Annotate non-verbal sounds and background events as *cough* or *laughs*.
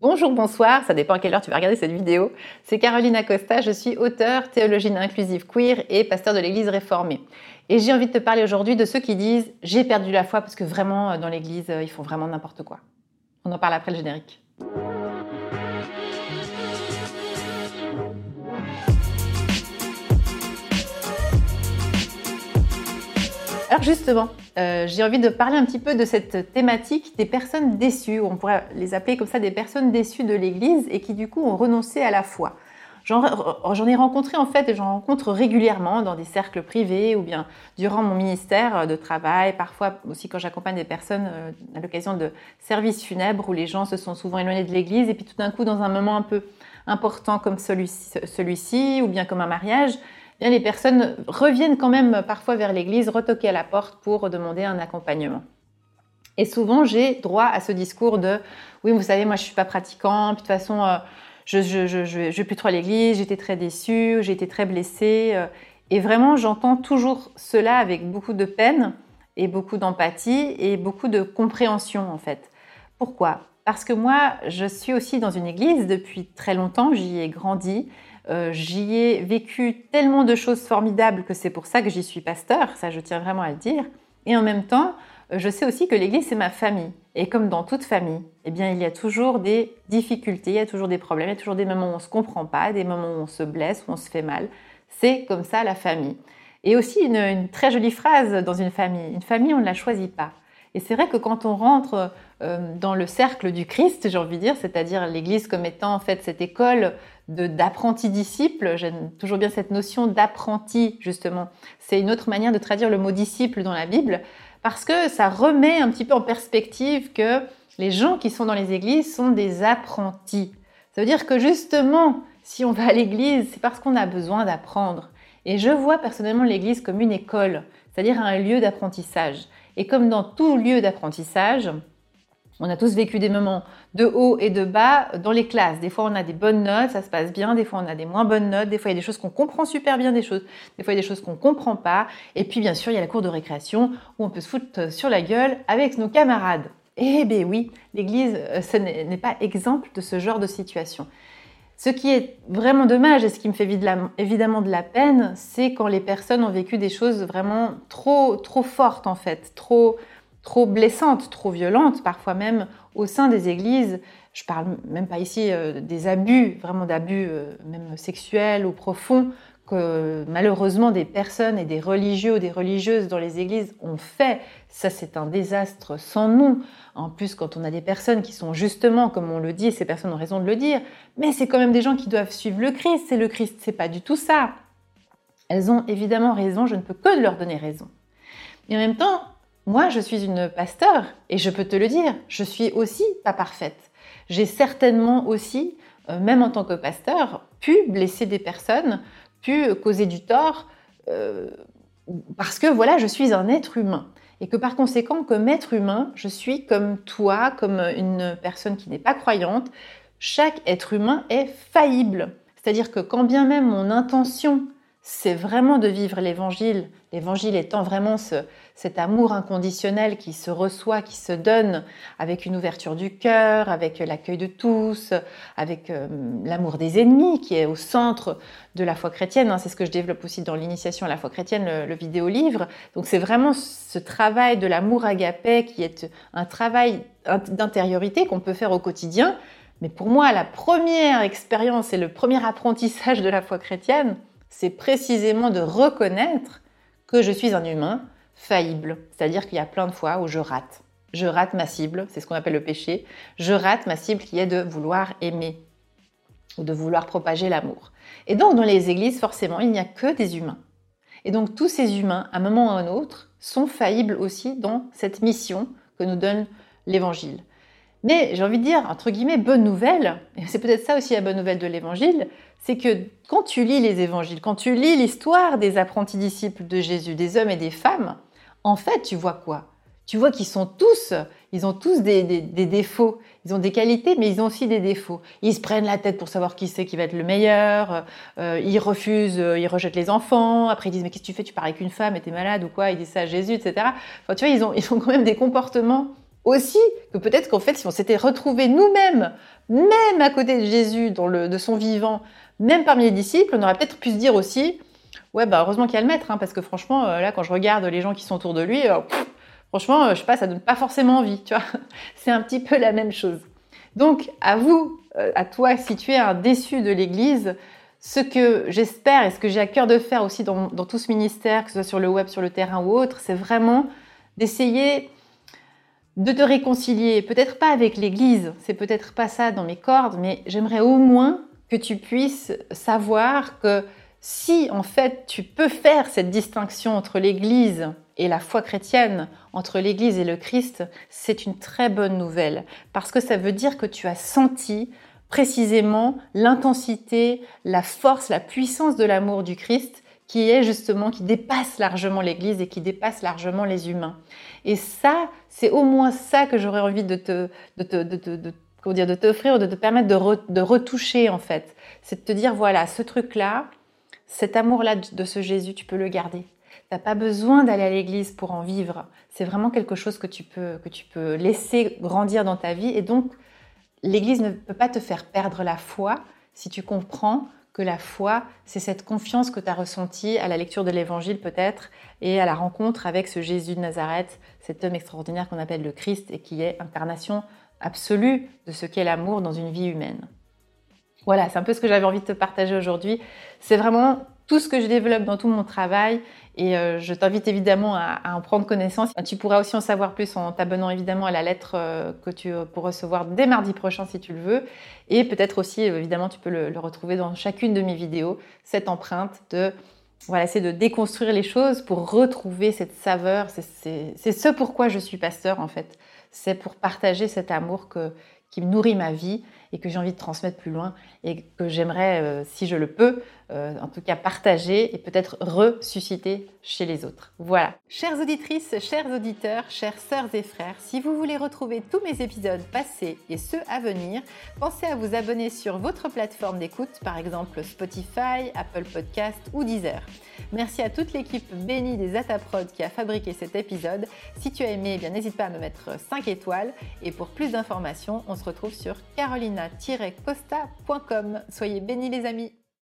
Bonjour, bonsoir, ça dépend à quelle heure tu vas regarder cette vidéo. C'est Caroline Acosta, je suis auteure, théologienne inclusive queer et pasteur de l'Église réformée. Et j'ai envie de te parler aujourd'hui de ceux qui disent j'ai perdu la foi parce que vraiment dans l'Église ils font vraiment n'importe quoi. On en parle après le générique. Alors justement, euh, j'ai envie de parler un petit peu de cette thématique des personnes déçues, on pourrait les appeler comme ça des personnes déçues de l'Église et qui du coup ont renoncé à la foi. J'en ai rencontré en fait et j'en rencontre régulièrement dans des cercles privés ou bien durant mon ministère de travail, parfois aussi quand j'accompagne des personnes euh, à l'occasion de services funèbres où les gens se sont souvent éloignés de l'Église et puis tout d'un coup dans un moment un peu important comme celui-ci ou bien comme un mariage, bien les personnes reviennent quand même parfois vers l'église, retoquer à la porte pour demander un accompagnement. Et souvent, j'ai droit à ce discours de oui, vous savez, moi je suis pas pratiquant, puis de toute façon, euh, je, je, vais plus trop à l'église, j'étais très déçue, été très blessée. Euh. et vraiment, j'entends toujours cela avec beaucoup de peine et beaucoup d'empathie et beaucoup de compréhension en fait. Pourquoi? Parce que moi, je suis aussi dans une église depuis très longtemps, j'y ai grandi. Euh, j'y ai vécu tellement de choses formidables que c'est pour ça que j'y suis pasteur, ça je tiens vraiment à le dire. Et en même temps, euh, je sais aussi que l'Église, c'est ma famille. Et comme dans toute famille, eh bien, il y a toujours des difficultés, il y a toujours des problèmes, il y a toujours des moments où on ne se comprend pas, des moments où on se blesse, où on se fait mal. C'est comme ça la famille. Et aussi une, très jolie phrase dans une famille. Une famille, on ne la choisit pas. Et c'est vrai que quand on rentre dans le cercle du Christ, j'ai envie de dire, c'est-à-dire l'Église comme étant en fait cette école d'apprenti disciple, j'aime toujours bien cette notion d'apprenti justement. C'est une autre manière de traduire le mot disciple dans la Bible parce que ça remet un petit peu en perspective que les gens qui sont dans les églises sont des apprentis. Ça veut dire que justement, si on va à l'église, c'est parce qu'on a besoin d'apprendre. Et je vois personnellement l'église comme une école, c'est-à-dire un lieu d'apprentissage. Et comme dans tout lieu d'apprentissage, on a tous vécu des moments de haut et de bas dans les classes. Des fois, on a des bonnes notes, ça se passe bien. Des fois, on a des moins bonnes notes. Des fois, il y a des choses qu'on comprend super bien, des choses. Des fois, il y a des choses qu'on comprend pas. Et puis, bien sûr, il y a la cour de récréation où on peut se foutre sur la gueule avec nos camarades. Eh bien oui, l'Église euh, ce n'est pas exemple de ce genre de situation. Ce qui est vraiment dommage et ce qui me fait évidemment de la peine, c'est quand les personnes ont vécu des choses vraiment trop, trop fortes en fait, trop, trop blessantes, trop violentes, parfois même au sein des églises. Je parle même pas ici euh, des abus, vraiment d'abus euh, même sexuels ou profonds que malheureusement des personnes et des religieux ou des religieuses dans les églises ont fait. Ça, c'est un désastre sans nom. En plus, quand on a des personnes qui sont justement, comme on le dit, ces personnes ont raison de le dire, mais c'est quand même des gens qui doivent suivre le Christ. C'est le Christ, c'est pas du tout ça. Elles ont évidemment raison, je ne peux que leur donner raison. Et en même temps, moi, je suis une pasteur et je peux te le dire, je suis aussi pas parfaite. J'ai certainement aussi, euh, même en tant que pasteur, pu blesser des personnes, pu causer du tort, euh, parce que voilà, je suis un être humain. Et que par conséquent, comme être humain, je suis comme toi, comme une personne qui n'est pas croyante. Chaque être humain est faillible. C'est-à-dire que quand bien même mon intention c'est vraiment de vivre l'évangile, l'évangile étant vraiment cet amour inconditionnel qui se reçoit, qui se donne avec une ouverture du cœur, avec l'accueil de tous, avec euh, l'amour des ennemis qui est au centre de la foi chrétienne. Hein. c'est ce que je développe aussi dans l'initiation à la foi chrétienne, le, le vidéo-livre. Donc c'est vraiment ce travail de l'amour agapé qui est un travail d'intériorité qu'on peut faire au quotidien. Mais pour moi, la première expérience et le premier apprentissage de la foi chrétienne, c'est précisément de reconnaître que je suis un humain faillible. C'est-à-dire qu'il y a plein de fois où je rate. Je rate ma cible, c'est ce qu'on appelle le péché. Je rate ma cible qui est de vouloir aimer ou de vouloir propager l'amour. Et donc dans les églises, forcément, il n'y a que des humains. Et donc tous ces humains, à un moment ou à un autre, sont faillibles aussi dans cette mission que nous donne l'Évangile. Mais j'ai envie de dire, entre guillemets, bonne nouvelle, et c'est peut-être ça aussi la bonne nouvelle de l'Évangile, c'est que quand tu lis les évangiles, quand tu lis l'histoire des apprentis disciples de Jésus, des hommes et des femmes, en fait, tu vois quoi? Tu vois qu'ils sont tous, ils ont tous des, défauts. Ils ont des qualités, mais ils ont aussi des défauts. Ils se prennent la tête pour savoir qui c'est qui va être le meilleur. Euh, ils refusent, euh, ils rejettent les enfants. Après, ils disent mais qu'est-ce que tu fais? Tu parles avec une femme et t'es malade ou quoi? Ils disent ça à Jésus, etc. Enfin, tu vois, ils ont, ils ont quand même des comportements aussi que peut-être qu'en fait, si on s'était retrouvés nous-mêmes, même à côté de Jésus, dans le, de son vivant, même parmi les disciples, on aurait peut-être pu se dire aussi, ouais, bah heureusement qu'il y a le maître, hein, parce que franchement, euh, là, quand je regarde les gens qui sont autour de lui, euh, franchement, je sais pas, ça donne pas forcément envie, tu vois. *laughs* C'est un petit peu la même chose. Donc, à vous, à toi, si tu es un déçu de l'Église, ce que j'espère et ce que j'ai à cœur de faire aussi dans, tout ce ministère, que ce soit sur le web, sur le terrain ou autre, c'est vraiment d'essayer de te réconcilier, peut-être pas avec l'Église, c'est peut-être pas ça dans mes cordes, mais j'aimerais au moins que tu puisses savoir que si en fait tu peux faire cette distinction entre l'Église et la foi chrétienne, entre l'Église et le Christ, c'est une très bonne nouvelle, parce que ça veut dire que tu as senti précisément l'intensité, la force, la puissance de l'amour du Christ qui est justement, qui dépasse largement l'Église et qui dépasse largement les humains. Et ça, c'est au moins ça que j'aurais envie de te, de te, de, de, comment dire, de t'offrir, de te permettre de, retoucher en fait. C'est de te dire, voilà, ce truc-là, cet amour-là de ce Jésus, tu peux le garder. Tu n'as pas besoin d'aller à l'église pour en vivre. C'est vraiment quelque chose que tu peux, que tu peux laisser grandir dans ta vie. Et donc, l'Église ne peut pas te faire perdre la foi si tu comprends que la foi, c'est cette confiance que tu as ressentie à la lecture de l'Évangile peut-être et à la rencontre avec ce Jésus de Nazareth, cet homme extraordinaire qu'on appelle le Christ et qui est incarnation absolue de ce qu'est l'amour dans une vie humaine. Voilà, c'est un peu ce que j'avais envie de te partager aujourd'hui. C'est vraiment tout ce que je développe dans tout mon travail et euh, je t'invite évidemment à, en prendre connaissance. Tu pourras aussi en savoir plus en t'abonnant évidemment à la lettre euh, que tu peux recevoir dès mardi prochain si tu le veux. Et peut-être aussi, euh, évidemment, tu peux le, retrouver dans chacune de mes vidéos, cette empreinte de... Voilà, c'est de déconstruire les choses pour retrouver cette saveur. C'est ce pourquoi je suis pasteur en fait. C'est pour partager cet amour qui nourrit ma vie et que j'ai envie de transmettre plus loin et que j'aimerais, euh, si je le peux, euh, en tout cas partager et peut-être ressusciter chez les autres. Voilà. Chères auditrices, chers auditeurs, chères sœurs et frères, si vous voulez retrouver tous mes épisodes passés et ceux à venir, pensez à vous abonner sur votre plateforme d'écoute, par exemple Spotify, Apple Podcast ou Deezer. Merci à toute l'équipe bénie des Ataprod qui a fabriqué cet épisode. Si tu as aimé, eh bien n'hésite pas à me mettre 5 étoiles et pour plus d'informations, on se retrouve sur carolina-costa.com. Soyez bénis les amis